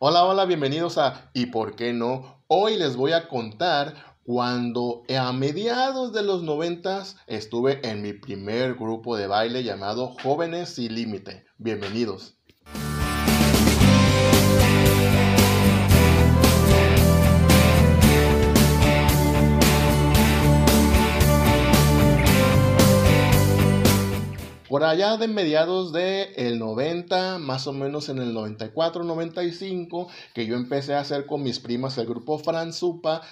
Hola, hola, bienvenidos a ¿Y por qué no? Hoy les voy a contar cuando a mediados de los noventas estuve en mi primer grupo de baile llamado Jóvenes Sin Límite. Bienvenidos. Por allá de mediados del el 90, más o menos en el 94, 95, que yo empecé a hacer con mis primas el grupo Franzupa,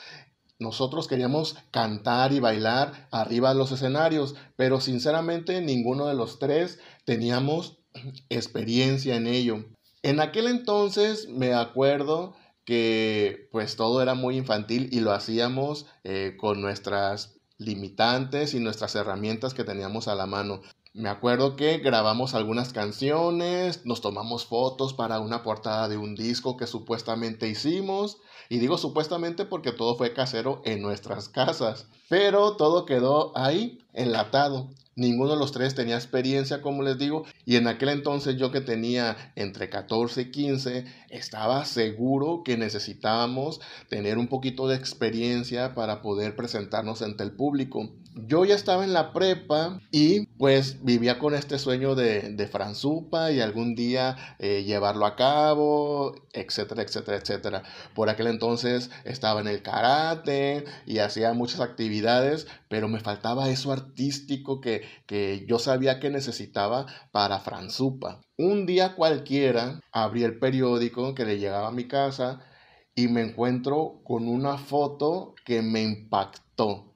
nosotros queríamos cantar y bailar arriba de los escenarios, pero sinceramente ninguno de los tres teníamos experiencia en ello. En aquel entonces me acuerdo que pues todo era muy infantil y lo hacíamos eh, con nuestras limitantes y nuestras herramientas que teníamos a la mano. Me acuerdo que grabamos algunas canciones, nos tomamos fotos para una portada de un disco que supuestamente hicimos. Y digo supuestamente porque todo fue casero en nuestras casas. Pero todo quedó ahí, enlatado. Ninguno de los tres tenía experiencia, como les digo, y en aquel entonces yo que tenía entre 14 y 15, estaba seguro que necesitábamos tener un poquito de experiencia para poder presentarnos ante el público. Yo ya estaba en la prepa y pues vivía con este sueño de, de Franzupa y algún día eh, llevarlo a cabo, etcétera, etcétera, etcétera. Por aquel entonces estaba en el karate y hacía muchas actividades, pero me faltaba eso artístico que que, yo sabía que necesitaba para Franzupa. Un día cualquiera abrí el periódico que le llegaba a mi casa y me encuentro con una foto que me impactó.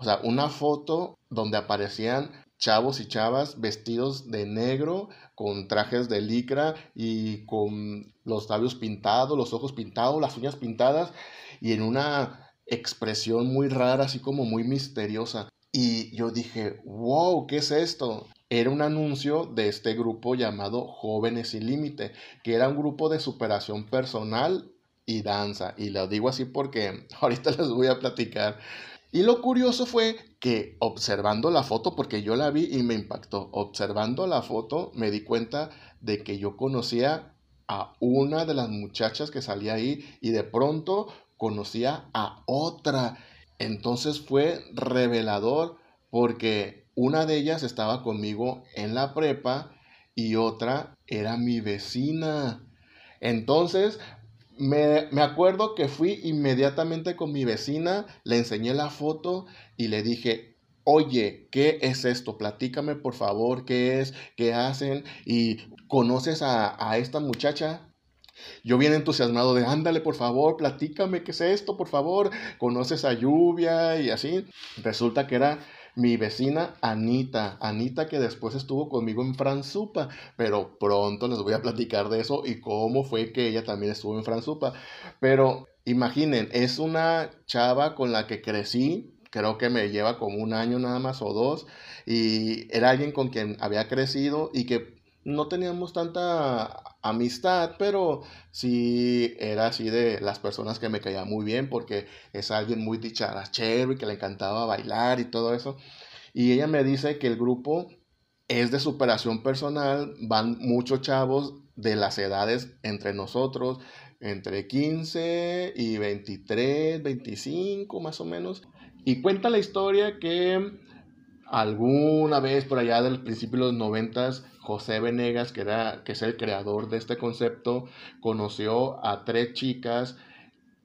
O sea, una foto donde aparecían chavos y chavas vestidos de negro, con trajes de licra y con los labios pintados, los ojos pintados, las uñas pintadas y en una expresión muy rara, así como muy misteriosa. Y yo dije, wow, ¿qué es esto? Era un anuncio de este grupo llamado Jóvenes Sin Límite, que era un grupo de superación personal y danza. Y lo digo así porque ahorita les voy a platicar. Y lo curioso fue que observando la foto, porque yo la vi y me impactó, observando la foto me di cuenta de que yo conocía a una de las muchachas que salía ahí y de pronto conocía a otra entonces fue revelador porque una de ellas estaba conmigo en la prepa y otra era mi vecina. Entonces me, acuerdo que fui inmediatamente con mi vecina, le enseñé la foto y le dije, oye, ¿qué es esto? Platícame por favor, ¿qué es? ¿Qué hacen? ¿Y conoces a, a esta muchacha? Yo bien entusiasmado de, ándale, por favor, platícame qué es esto, por favor, conoces a Lluvia y así. Resulta que era mi vecina Anita, Anita que después estuvo conmigo en Franzupa, pero pronto les voy a platicar de eso y cómo fue que ella también estuvo en Franzupa. Pero imaginen, es una chava con la que crecí, creo que me lleva como un año nada más o dos, y era alguien con quien había crecido y que no teníamos tanta amistad, pero sí era así de las personas que me caían muy bien porque es alguien muy dicharachero y que le encantaba bailar y todo eso. Y ella me dice que el grupo es de superación personal, van muchos chavos de las edades entre nosotros, entre 15 y 23, 25 más o menos. Y cuenta la historia que alguna vez por allá del principio de los noventas, José Venegas, que, era, que es el creador de este concepto, conoció a tres chicas,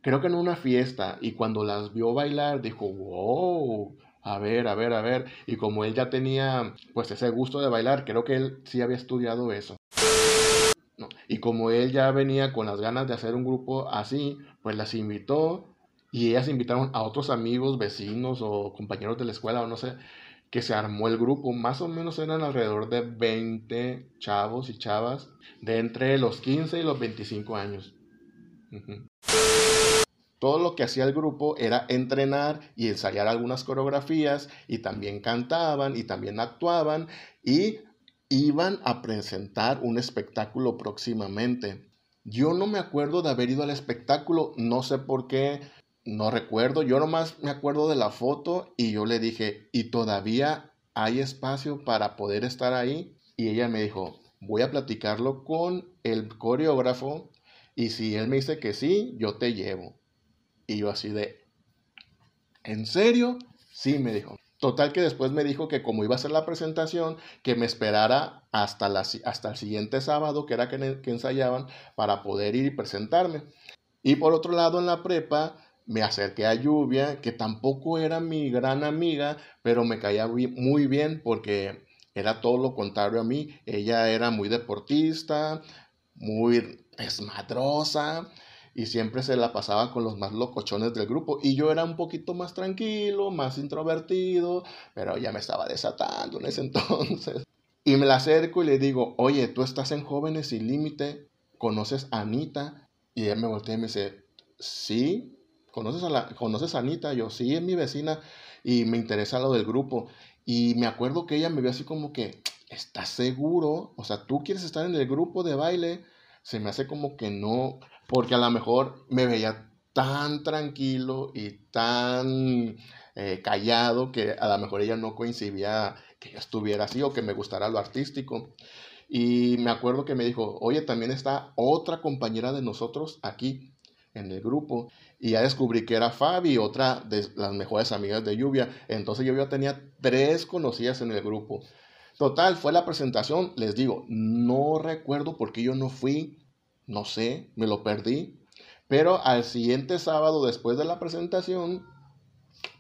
creo que en una fiesta, y cuando las vio bailar, dijo, wow, a ver, a ver, a ver. Y como él ya tenía pues ese gusto de bailar, creo que él sí había estudiado eso. Y como él ya venía con las ganas de hacer un grupo así, pues las invitó y ellas invitaron a otros amigos, vecinos o compañeros de la escuela o no sé que se armó el grupo. Más o menos eran alrededor de 20 chavos y chavas de entre los 15 y los 25 años. Todo lo que hacía el grupo era entrenar y ensayar algunas coreografías y también cantaban y también actuaban y iban a presentar un espectáculo próximamente. Yo no me acuerdo de haber ido al espectáculo, no sé por qué, no recuerdo, yo nomás me acuerdo de la foto y yo le dije, ¿y todavía hay espacio para poder estar ahí? Y ella me dijo, voy a platicarlo con el coreógrafo Y si él me dice que sí, yo te llevo. Y yo así de, ¿en serio? Sí, me dijo. Total que después me dijo que como iba a ser la presentación, que me esperara hasta, la, hasta el siguiente sábado, que era que, que ensayaban, para poder ir y presentarme. Y por otro lado, en la prepa, me acerqué a Lluvia, que tampoco era mi gran amiga, pero me caía muy bien porque era todo lo contrario a mí. Ella era muy deportista, muy esmadrosa y siempre se la pasaba con los más locochones del grupo. Y yo era un poquito más tranquilo, más introvertido, pero ya me estaba desatando en ese entonces. Y me la acerco y le digo, oye, tú estás en Jóvenes Sin Límite, ¿conoces a Anita? Y él me voltea y me dice, sí, ¿conoces a, la, ¿conoces a Anita? Yo, sí, es mi vecina y me interesa lo del grupo. Y me acuerdo que ella me vio así como que, ¿estás seguro? O sea, ¿tú quieres estar en el grupo de baile? Se me hace como que no, porque a lo mejor me veía tan tranquilo y tan eh, callado que a lo mejor ella no coincidía que yo estuviera así o que me gustara lo artístico. Y me acuerdo que me dijo, oye, también está otra compañera de nosotros aquí en el grupo y ya descubrí que era Fabi, otra de las mejores amigas de Lluvia. Entonces yo ya tenía tres conocidas en el grupo. Total, fue la presentación, les digo, no recuerdo por qué yo no fui, no sé, me lo perdí. Pero al siguiente sábado, después de la presentación,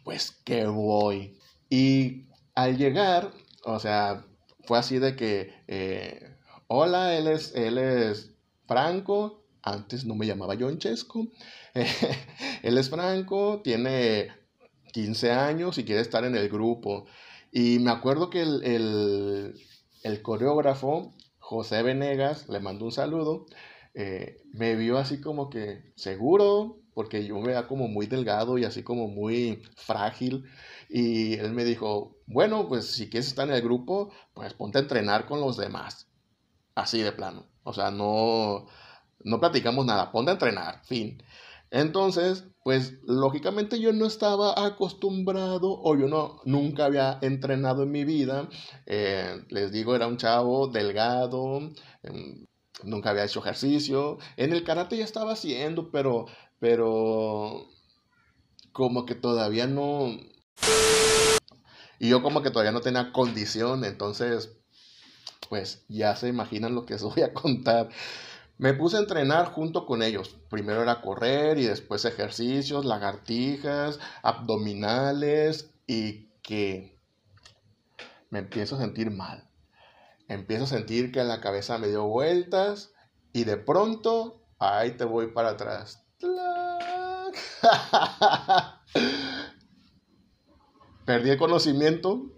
pues que voy. Y al llegar, o sea, fue así de que, eh, hola, él es, él es Franco, antes no me llamaba John Chesco. él es Franco, tiene 15 años y quiere estar en el grupo. Y me acuerdo que el, coreógrafo, José Venegas, le mandó un saludo. Eh, me vio así como que seguro, porque yo me veía como muy delgado y así como muy frágil. Y él me dijo, bueno, pues si quieres estar en el grupo, pues ponte a entrenar con los demás. Así de plano. O sea, no, no platicamos nada, ponte a entrenar, fin. Entonces, pues lógicamente yo no estaba acostumbrado o yo no, nunca había entrenado en mi vida. Eh, les digo, era un chavo delgado, em, nunca había hecho ejercicio. En el karate ya estaba haciendo, pero, pero como que todavía no... Y yo como que todavía no tenía condición, entonces, pues ya se imaginan lo que os voy a contar. Me puse a entrenar junto con ellos. Primero era correr y después ejercicios, lagartijas, abdominales y que me empiezo a sentir mal. Empiezo a sentir que la cabeza me dio vueltas y de pronto, ahí te voy para atrás. Perdí el conocimiento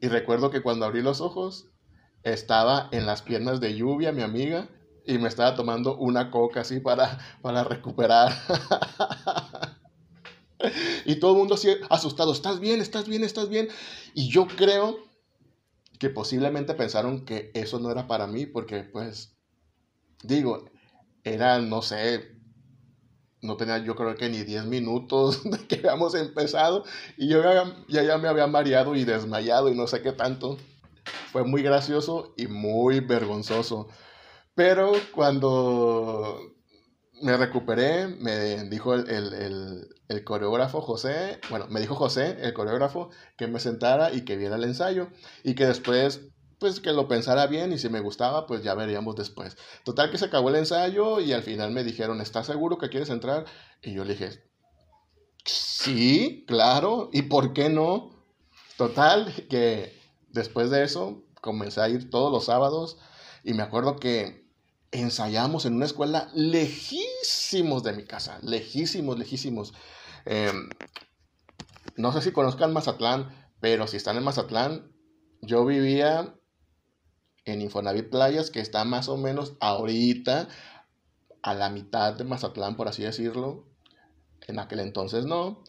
y recuerdo que cuando abrí los ojos estaba en las piernas de lluvia, mi amiga, y me estaba tomando una coca así para, para recuperar. y todo el mundo así asustado, ¿estás bien? ¿Estás bien? ¿Estás bien? Y yo creo que posiblemente pensaron que eso no era para mí, porque pues, digo, era, no sé, no tenía yo creo que ni 10 minutos de que habíamos empezado y yo ya, ya me había mareado y desmayado y no sé qué tanto. Fue muy gracioso y muy vergonzoso. Pero cuando me recuperé, me dijo el, coreógrafo José, bueno, me dijo José, el coreógrafo, que me sentara y que viera el ensayo y que después, pues que lo pensara bien y si me gustaba, pues ya veríamos después. Total que se acabó el ensayo y al final me dijeron, ¿estás seguro que quieres entrar? Y yo le dije, sí, claro, ¿y por qué no? Total que después de eso comencé a ir todos los sábados y me acuerdo que ensayamos en una escuela lejísimos de mi casa, lejísimos, lejísimos. Em, no sé si conozcan Mazatlán, pero si están en Mazatlán, yo vivía en Infonavit Playas, que está más o menos ahorita a la mitad de Mazatlán, por así decirlo. En aquel entonces no,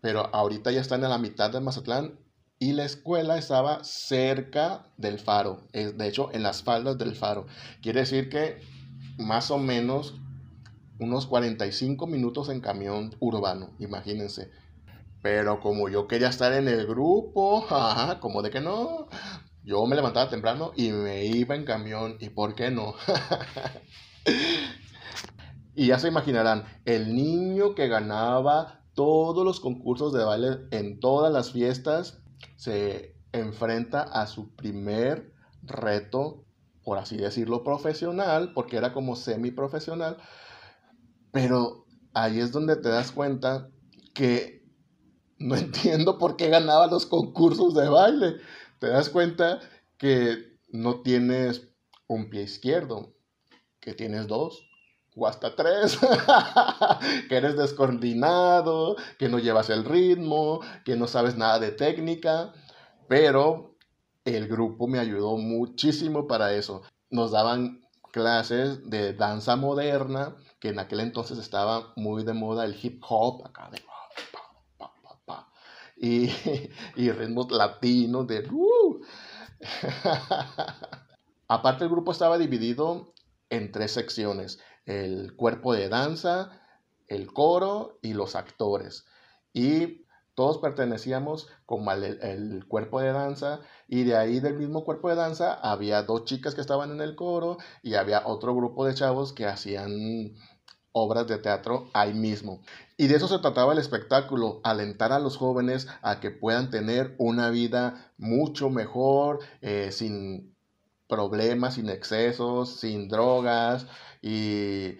pero ahorita ya están a la mitad de Mazatlán y la escuela estaba cerca del faro, de hecho en las faldas del faro. Quiere decir que más o menos unos 45 minutos en camión urbano, imagínense. Pero como yo quería estar en el grupo, como de que no, yo me levantaba temprano y me iba en camión, ¿y por qué no? Y ya se imaginarán, el niño que ganaba todos los concursos de baile en todas las fiestas se enfrenta a su primer reto, por así decirlo, profesional, porque era como semi-profesional, pero ahí es donde te das cuenta que no entiendo por qué ganaba los concursos de baile. Te das cuenta que no tienes un pie izquierdo, que tienes dos o hasta tres, que eres descoordinado, que no llevas el ritmo, que no sabes nada de técnica, pero el grupo me ayudó muchísimo para eso. Nos daban clases de danza moderna, que en aquel entonces estaba muy de moda el hip hop, acá de y, y ritmos latinos de... Uh. Aparte el grupo estaba dividido en tres secciones, el cuerpo de danza, el coro y los actores. Y todos pertenecíamos como al el cuerpo de danza y de ahí del mismo cuerpo de danza había dos chicas que estaban en el coro y había otro grupo de chavos que hacían obras de teatro ahí mismo. Y de eso se trataba el espectáculo, alentar a los jóvenes a que puedan tener una vida mucho mejor, eh, sin problemas, sin excesos, sin drogas y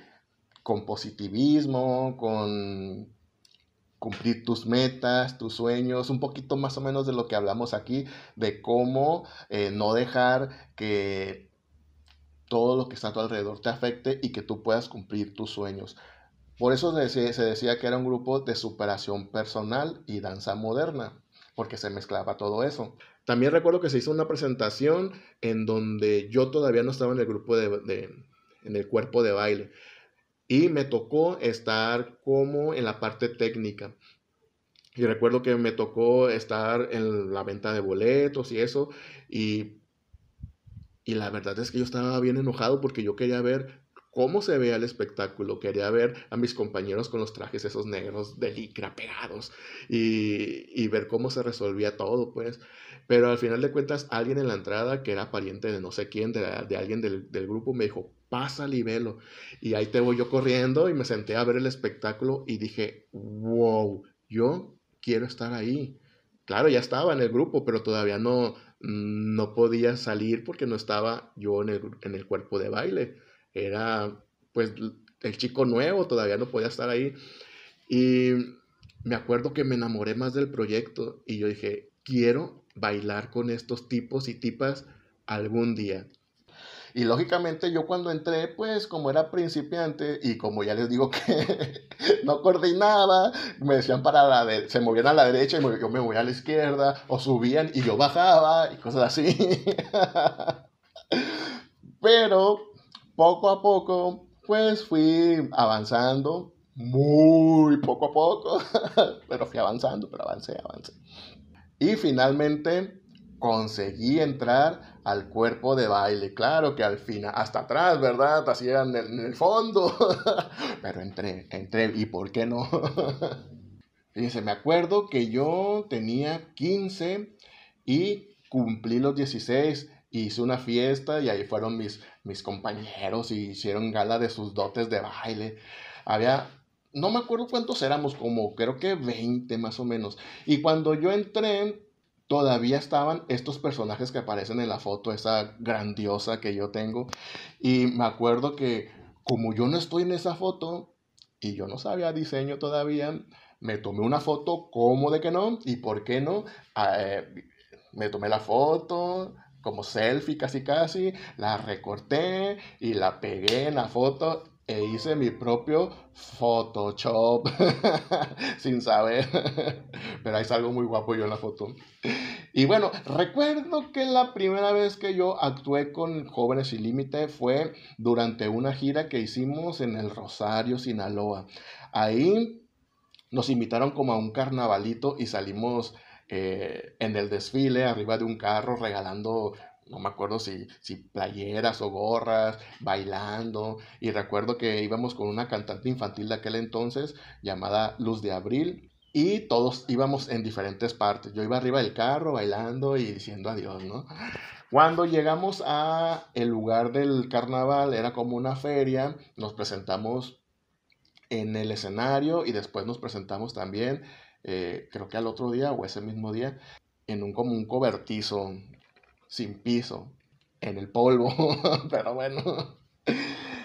con positivismo, con cumplir tus metas, tus sueños, un poquito más o menos de lo que hablamos aquí, de cómo eh, no dejar que todo lo que está a tu alrededor te afecte y que tú puedas cumplir tus sueños. Por eso se decía, que era un grupo de superación personal y danza moderna, porque se mezclaba todo eso. También recuerdo que se hizo una presentación en donde yo todavía no estaba en el grupo de, en el cuerpo de baile. Y me tocó estar como en la parte técnica. Y recuerdo que me tocó estar en la venta de boletos y eso. Y y la verdad es que yo estaba bien enojado porque yo quería ver cómo se veía el espectáculo. Quería ver a mis compañeros con los trajes esos negros de licra pegados y, ver cómo se resolvía todo, pues. Pero al final de cuentas, alguien en la entrada, que era pariente de no sé quién, de, alguien del, grupo, me dijo, pasa y velo. Y ahí te voy yo corriendo y me senté a ver el espectáculo y dije, wow, yo quiero estar ahí. Claro, ya estaba en el grupo, pero todavía no, no podía salir porque no estaba yo en el, cuerpo de baile. Era pues el chico nuevo, todavía no podía estar ahí. Y me acuerdo que me enamoré más del proyecto y yo dije, quiero bailar con estos tipos y tipas algún día. Y lógicamente yo cuando entré, pues como era principiante y como ya les digo que no coordinaba, me decían para la de se movían a la derecha y yo me voy a la izquierda, o subían y yo bajaba y cosas así. Pero poco a poco, pues fui avanzando, muy poco a poco, pero fui avanzando, pero avancé, avancé. Y finalmente conseguí entrar al cuerpo de baile. Claro que al final, hasta atrás, ¿verdad? Así en el, en el fondo. Pero entré, entré, ¿y por qué no? Fíjense, me acuerdo que yo tenía 15 y cumplí los 16. Hice una fiesta y ahí fueron mis, mis compañeros y hicieron gala de sus dotes de baile. Había no me acuerdo cuántos éramos, como creo que 20 más o menos. Y cuando yo entré, todavía estaban estos personajes que aparecen en la foto, esa grandiosa que yo tengo. Y me acuerdo que como yo no estoy en esa foto y yo no sabía diseño todavía, me tomé una foto, ¿cómo de que no? ¿Y por qué no? Ah, eh, me tomé la foto como selfie casi casi, la recorté y la pegué en la foto e hice mi propio Photoshop sin saber, pero ahí salgo muy guapo yo en la foto. Y bueno, recuerdo que la primera vez que yo actué con Jóvenes Sin Límite fue durante una gira que hicimos en el Rosario, Sinaloa. Ahí nos invitaron como a un carnavalito y salimos eh, en el desfile arriba de un carro regalando no me acuerdo si, si playeras o gorras, bailando. Y recuerdo que íbamos con una cantante infantil de aquel entonces llamada Luz de Abril. Y todos íbamos en diferentes partes. Yo iba arriba del carro bailando y diciendo adiós, ¿no? Cuando llegamos a el lugar del carnaval, era como una feria, nos presentamos en el escenario y después nos presentamos también, eh, creo que al otro día o ese mismo día, en un como un cobertizo sin piso, en el polvo, pero bueno.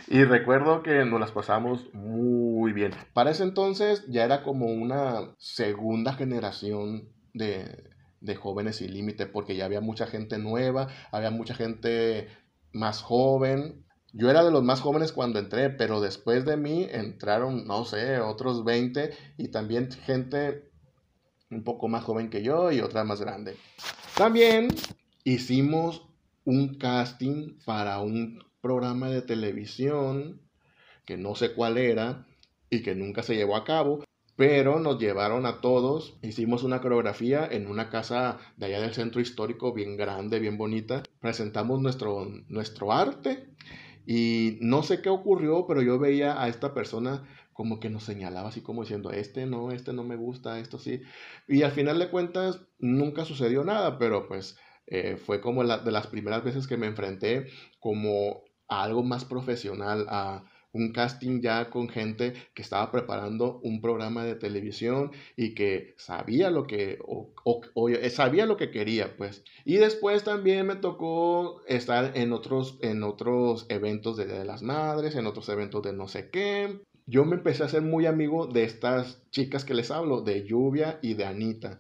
Y recuerdo que nos las pasamos muy bien. Para ese entonces ya era como una segunda generación de, de jóvenes sin límite, porque ya había mucha gente nueva, había mucha gente más joven. Yo era de los más jóvenes cuando entré, pero después de mí entraron, no sé, otros 20 y también gente un poco más joven que yo y otra más grande. También hicimos un casting para un programa de televisión que no sé cuál era y que nunca se llevó a cabo, pero nos llevaron a todos, hicimos una coreografía en una casa de allá del centro histórico bien grande, bien bonita, presentamos nuestro, nuestro arte y no sé qué ocurrió, pero yo veía a esta persona como que nos señalaba así como diciendo, este no, este no me gusta, esto sí. Y al final de cuentas nunca sucedió nada, pero pues eh, fue como la, de las primeras veces que me enfrenté como a algo más profesional, a un casting ya con gente que estaba preparando un programa de televisión y que sabía lo que, o, eh, sabía lo que quería, pues. Y después también me tocó estar en otros, en otros eventos de, de las Madres, en otros eventos de no sé qué. Yo me empecé a ser muy amigo de estas chicas que les hablo, de Lluvia y de Anita.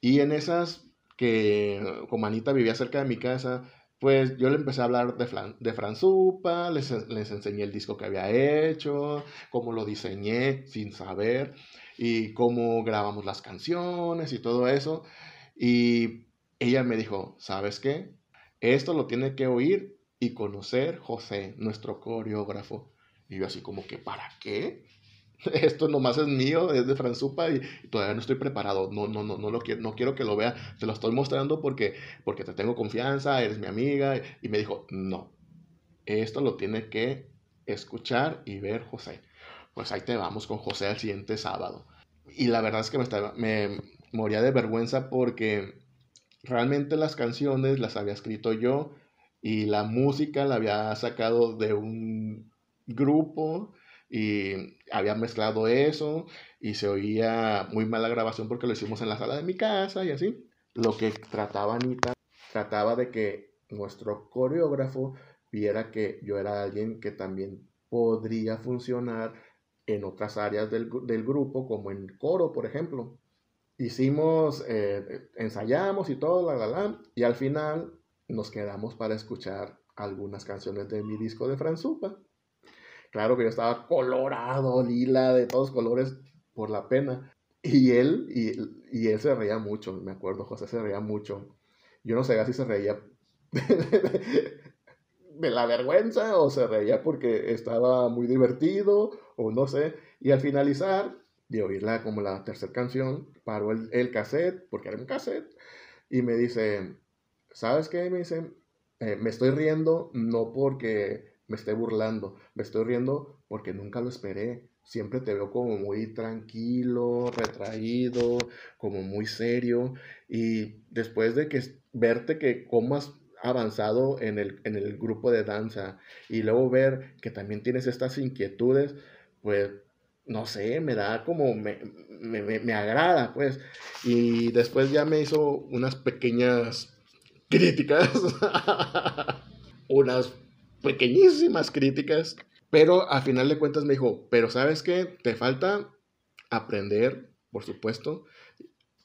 Y en esas que, como Anita vivía cerca de mi casa, pues yo le empecé a hablar de, Fran, de Franzupa, les, les enseñé el disco que había hecho, cómo lo diseñé sin saber y cómo grabamos las canciones y todo eso. Y ella me dijo, ¿sabes qué? Esto lo tiene que oír y conocer José, nuestro coreógrafo. Y yo así como que, ¿para qué? esto nomás es mío, es de Franzupa y, todavía no estoy preparado. No, no, no, no, lo quiero, no quiero que lo vea. Te lo estoy mostrando porque, porque te tengo confianza, eres mi amiga. Y me dijo, no, esto lo tiene que escuchar y ver José. Pues ahí te vamos con José el siguiente sábado. Y la verdad es que me, estaba, me moría de vergüenza porque realmente las canciones las había escrito yo y la música la había sacado de un grupo y había mezclado eso y se oía muy mala grabación porque lo hicimos en la sala de mi casa y así. Lo que trataba Anita, trataba de que nuestro coreógrafo viera que yo era alguien que también podría funcionar en otras áreas del, del grupo, como en coro, por ejemplo. Hicimos, eh, ensayamos y todo, la, la, y al final nos quedamos para escuchar algunas canciones de mi disco de Franzupa. Claro que yo estaba colorado, lila, de todos colores por la pena. Y él, y, y él se reía mucho, me acuerdo, José se reía mucho. Yo no sé si se reía de la vergüenza o se reía porque estaba muy divertido o no sé. Y al finalizar de oírla como la tercera canción, paró el, el, cassette, porque era un cassette, y me dice, ¿sabes qué? Me dice, eh, me estoy riendo no porque me esté burlando, me estoy riendo porque nunca lo esperé. Siempre te veo como muy tranquilo, retraído, como muy serio. Y después de que verte que cómo has avanzado en el, en el grupo de danza y luego ver que también tienes estas inquietudes, pues no sé, me da como, me, me, me, agrada, pues. Y después ya me hizo unas pequeñas críticas, unas pequeñísimas críticas, pero a final de cuentas me dijo, pero sabes qué, te falta aprender, por supuesto,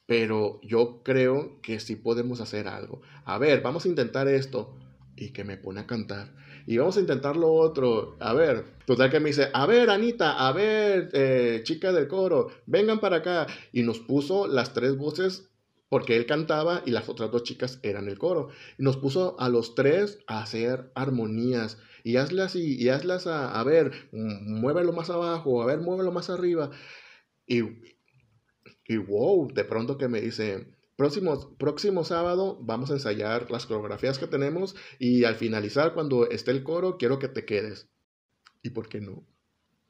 pero yo creo que sí podemos hacer algo. A ver, vamos a intentar esto. Y que me pone a cantar. Y vamos a intentar lo otro. A ver, total que me dice, a ver, Anita, a ver, eh, chica del coro, vengan para acá. Y nos puso las tres voces porque él cantaba y las otras dos chicas eran el coro. Nos puso a los tres a hacer armonías y hazlas y, hazlas a, a, ver, muévelo más abajo, a ver, muévelo más arriba. Y, y wow, de pronto que me dice, próximo, próximo sábado vamos a ensayar las coreografías que tenemos y al finalizar, cuando esté el coro, quiero que te quedes. ¿Y por qué no?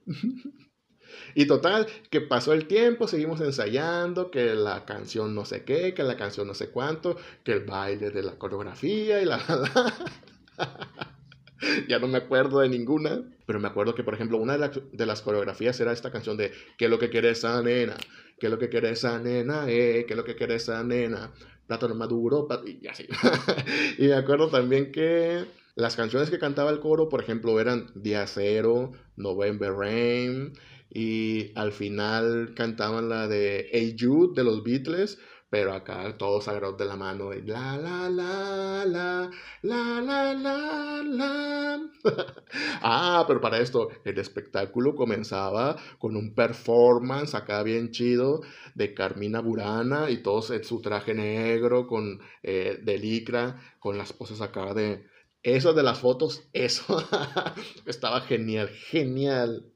Y total, que pasó el tiempo, seguimos ensayando, que la canción no sé qué, que la canción no sé cuánto, que el baile de la coreografía y la... ya no me acuerdo de ninguna, pero me acuerdo que, por ejemplo, una de, las coreografías era esta canción de ¿Qué es lo que quiere esa nena? ¿Qué es lo que quiere esa nena? Eh? ¿Qué es lo que quiere esa nena? Plátano maduro, y así. y me acuerdo también que las canciones que cantaba el coro, por ejemplo, eran Día Cero, November Rain, y al final cantaban la de Hey Jude de los Beatles, pero acá todos agarrados de la mano y la la la la la la la la. ah, pero para esto el espectáculo comenzaba con un performance acá bien chido de Carmina Burana y todos en su traje negro con eh, de licra, con las poses acá de eso de las fotos, eso estaba genial, genial.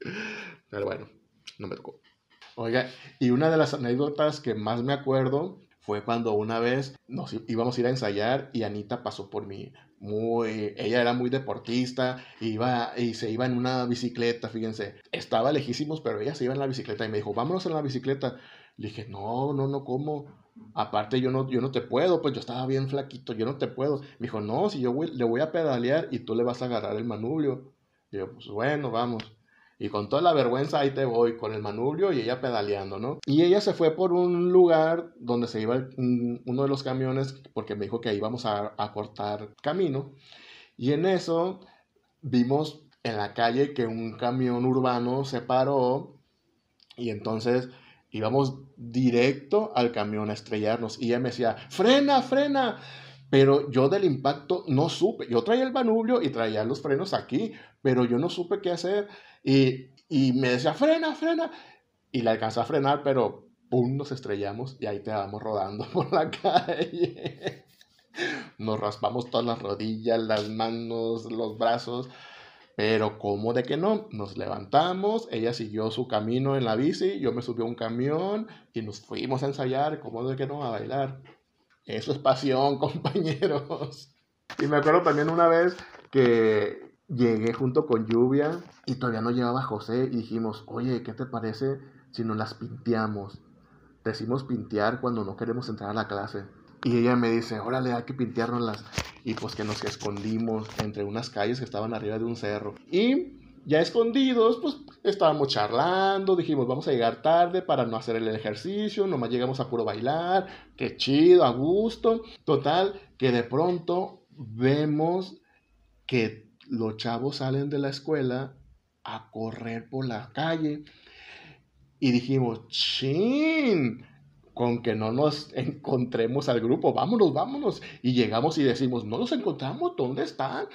Pero bueno, no me tocó. Oiga, y una de las anécdotas que más me acuerdo fue cuando una vez nos íbamos a ir a ensayar y Anita pasó por mí. Muy, ella era muy deportista, iba y se iba en una bicicleta, fíjense. Estaba lejísimos, pero ella se iba en la bicicleta y me dijo, vámonos en la bicicleta. Le dije, no, no, no, ¿cómo? Aparte, yo no, yo no te puedo, pues yo estaba bien flaquito, yo no te puedo. Me dijo, no, si yo le voy a pedalear y tú le vas a agarrar el manubrio. Y yo, pues bueno, vamos. Y con toda la vergüenza ahí te voy con el manubrio y ella pedaleando, ¿no? Y ella se fue por un lugar donde se iba uno de los camiones porque me dijo que íbamos a, a cortar camino. Y en eso vimos en la calle que un camión urbano se paró y entonces íbamos directo al camión a estrellarnos. Y ella me decía, frena, frena. Pero yo del impacto no supe. Yo traía el manubrio y traía los frenos aquí, pero yo no supe qué hacer. Y, y me decía, frena, frena. Y la alcanzé a frenar, pero pum, nos estrellamos y ahí te vamos rodando por la calle. Nos raspamos todas las rodillas, las manos, los brazos. Pero como de que no, nos levantamos, ella siguió su camino en la bici, yo me subí a un camión y nos fuimos a ensayar, como de que no, a bailar. Eso es pasión, compañeros. Y me acuerdo también una vez que llegué junto con Lluvia y todavía no llevaba José y dijimos, oye, ¿qué te parece si nos las pinteamos? Decimos pintear cuando no queremos entrar a la clase. Y ella me dice, órale, hay que pinteárnoslas. Y pues que nos escondimos entre unas calles que estaban arriba de un cerro. Y ya escondidos, pues estábamos charlando, dijimos, vamos a llegar tarde para no hacer el ejercicio, nomás llegamos a puro bailar, qué chido, a gusto. Total, que de pronto vemos que los chavos salen de la escuela a correr por la calle y dijimos, chin, con que no nos encontremos al grupo, vámonos, vámonos. Y llegamos y decimos, no nos encontramos, ¿dónde están?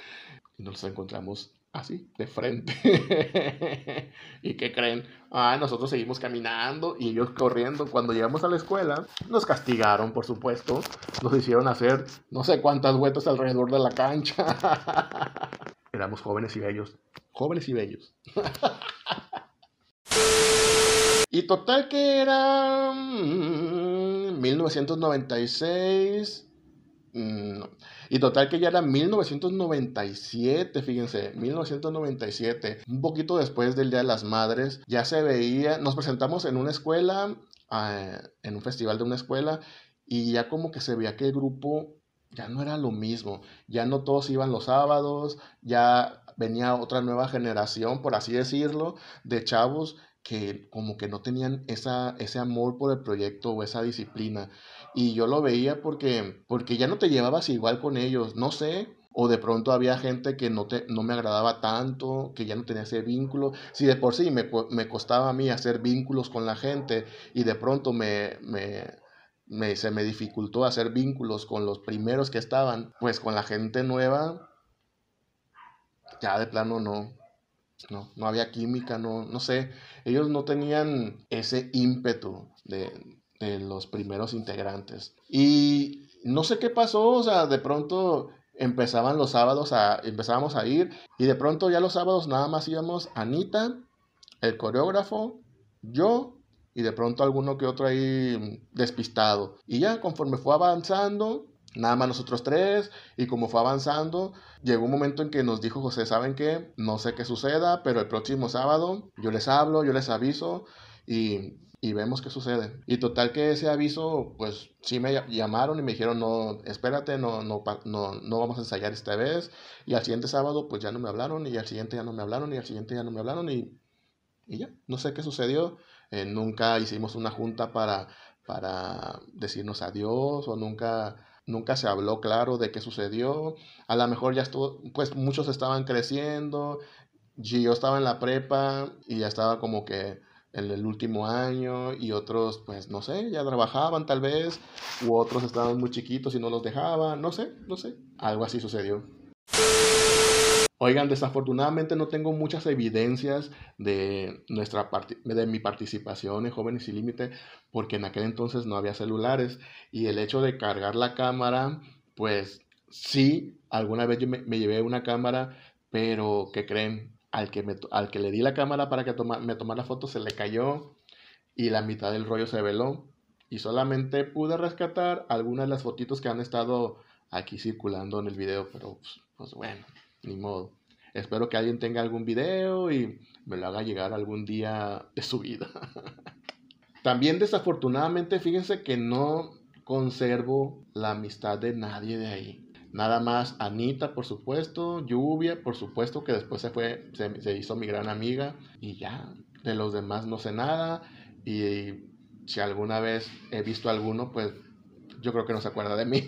Y nos encontramos así, de frente. ¿Y qué creen? Ah, nosotros seguimos caminando y ellos corriendo. Cuando llegamos a la escuela, nos castigaron, por supuesto. Nos hicieron hacer no sé cuántas vueltas alrededor de la cancha. Éramos jóvenes y bellos. Jóvenes y bellos. y total que era 1996. Mm, mm, y total que ya era 1997, fíjense, 1997. Un poquito después del Día de las Madres, ya se veía, nos presentamos en una escuela, ah, en un festival de una escuela, y ya como que se veía que el grupo ya no era lo mismo, ya no todos iban los sábados, ya venía otra nueva generación, por así decirlo, de chavos que como que no tenían esa, ese amor por el proyecto o esa disciplina. Y yo lo veía porque, porque ya no te llevabas igual con ellos, no sé, o de pronto había gente que no, te, no me agradaba tanto, que ya no tenía ese vínculo. Si de por sí me, me costaba a mí hacer vínculos con la gente y de pronto me, me, se me dificultó hacer vínculos con los primeros que estaban, pues con la gente nueva, ya de plano no, no, no había química, no, no sé, ellos no tenían ese ímpetu de, de los primeros integrantes. Y no sé qué pasó, o sea, de pronto empezaban los sábados a, empezábamos a ir y de pronto ya los sábados nada más íbamos Anita, el coreógrafo, yo y de pronto alguno que otro ahí despistado. Y ya conforme fue avanzando, nada más nosotros tres, y como fue avanzando, llegó un momento en que nos dijo José, ¿saben qué? No sé qué suceda, pero el próximo sábado yo les hablo, yo les aviso, y, y vemos qué sucede. Y total que ese aviso, pues sí me llamaron y me dijeron, no, espérate, no, no, no, no vamos a ensayar esta vez. Y al siguiente sábado, pues ya no me hablaron, y al siguiente ya no me hablaron, y al siguiente ya no me hablaron, y, y ya, no sé qué sucedió. Eh, nunca hicimos una junta para, para decirnos adiós, o nunca nunca se habló claro de qué sucedió. A lo mejor ya estuvo, pues muchos estaban creciendo, y yo estaba en la prepa y ya estaba como que en el último año y otros, pues no sé, ya trabajaban tal vez, u otros estaban muy chiquitos y no los dejaban, no sé, no sé, algo así sucedió. Oigan, desafortunadamente no tengo muchas evidencias de, nuestra de mi participación en Jóvenes Sin Límite porque en aquel entonces no había celulares y el hecho de cargar la cámara, pues sí, alguna vez yo me, me llevé una cámara, pero ¿qué creen? Al que, al que le di la cámara para que me tomara la foto se le cayó y la mitad del rollo se veló. Y solamente pude rescatar algunas de las fotitos que han estado aquí circulando en el video, pero pues, pues bueno, ni modo. Espero que alguien tenga algún video y me lo haga llegar algún día de su vida. También desafortunadamente, fíjense que no conservo la amistad de nadie de ahí. Nada más Anita, por supuesto, Lluvia, por supuesto, que después se fue, se, hizo mi gran amiga y ya, de los demás no sé nada y si alguna vez he visto alguno, pues yo creo que no se acuerda de mí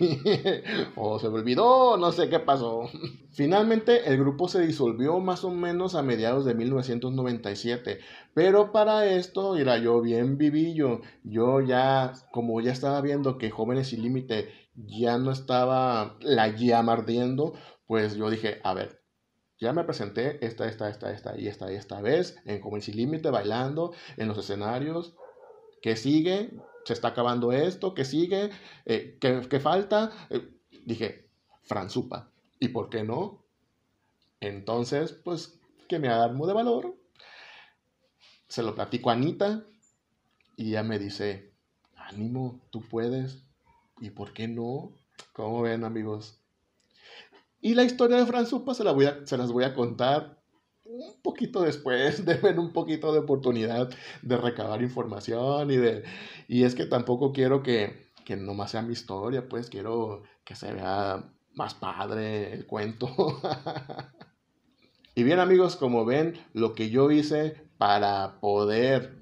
o se me olvidó, no sé qué pasó. Finalmente el grupo se disolvió más o menos a mediados de 1997, pero para esto, mira, yo bien vivillo, yo ya, como ya estaba viendo que Jóvenes Sin Límite ya no estaba la llama ardiendo, pues yo dije, a ver, ya me presenté esta, esta, esta, esta y esta, esta vez en Como Sin Límite, bailando en los escenarios. ¿Qué sigue? ¿Se está acabando esto? ¿Qué sigue? Eh, ¿qué, falta? Eh, dije, Franzupa. ¿Y por qué no? Entonces, pues, que me armo de valor. Se lo platico a Anita y ella me dice, ánimo, tú puedes. ¿Y por qué no? ¿Cómo ven, amigos? Y la historia de Franzupa se, la voy a, se las voy a contar un poquito después, de ver un poquito de oportunidad de recabar información y de... Y es que tampoco quiero que, que nomás sea mi historia, pues quiero que se vea más padre el cuento. y bien amigos, como ven, lo que yo hice para poder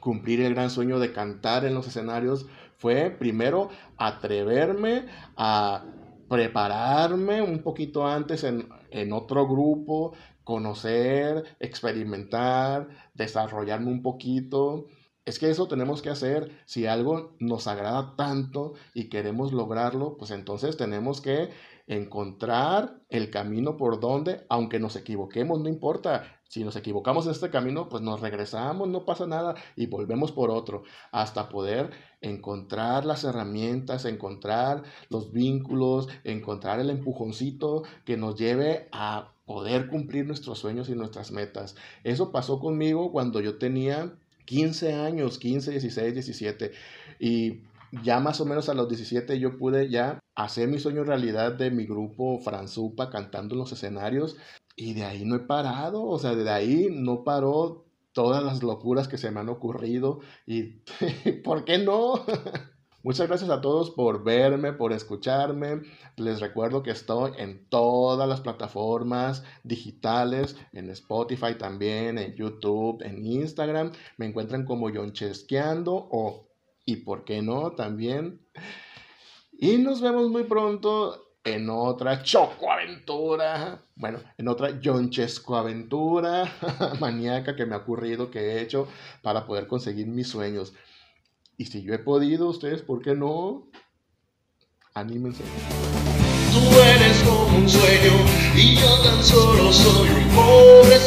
cumplir el gran sueño de cantar en los escenarios fue primero atreverme a prepararme un poquito antes en, otro grupo, conocer, experimentar, desarrollarme un poquito. Es que eso tenemos que hacer. Si algo nos agrada tanto y queremos lograrlo, pues entonces tenemos que encontrar el camino por donde, aunque nos equivoquemos, no importa. Si nos equivocamos en este camino, pues nos regresamos, no pasa nada y volvemos por otro, hasta poder encontrar las herramientas, encontrar los vínculos, encontrar el empujoncito que nos lleve a poder cumplir nuestros sueños y nuestras metas. Eso pasó conmigo cuando yo tenía 15 años, 15, 16, 17 y ya más o menos a los 17 yo pude ya hacer mi sueño realidad de mi grupo Franzupa cantando en los escenarios y de ahí no he parado, o sea, de ahí no paró todas las locuras que se me han ocurrido y ¿por qué no? Muchas gracias a todos por verme, por escucharme. Les recuerdo que estoy en todas las plataformas digitales, en Spotify también, en YouTube, en Instagram. Me encuentran como Yonchesqueando o, y por qué no, también. Y nos vemos muy pronto en otra Choco Aventura, bueno, en otra Yonchesco Aventura maníaca que me ha ocurrido, que he hecho para poder conseguir mis sueños. Y si yo he podido, ustedes, ¿por qué no? Anímense. Tú eres como un sueño y yo tan solo soy un pobre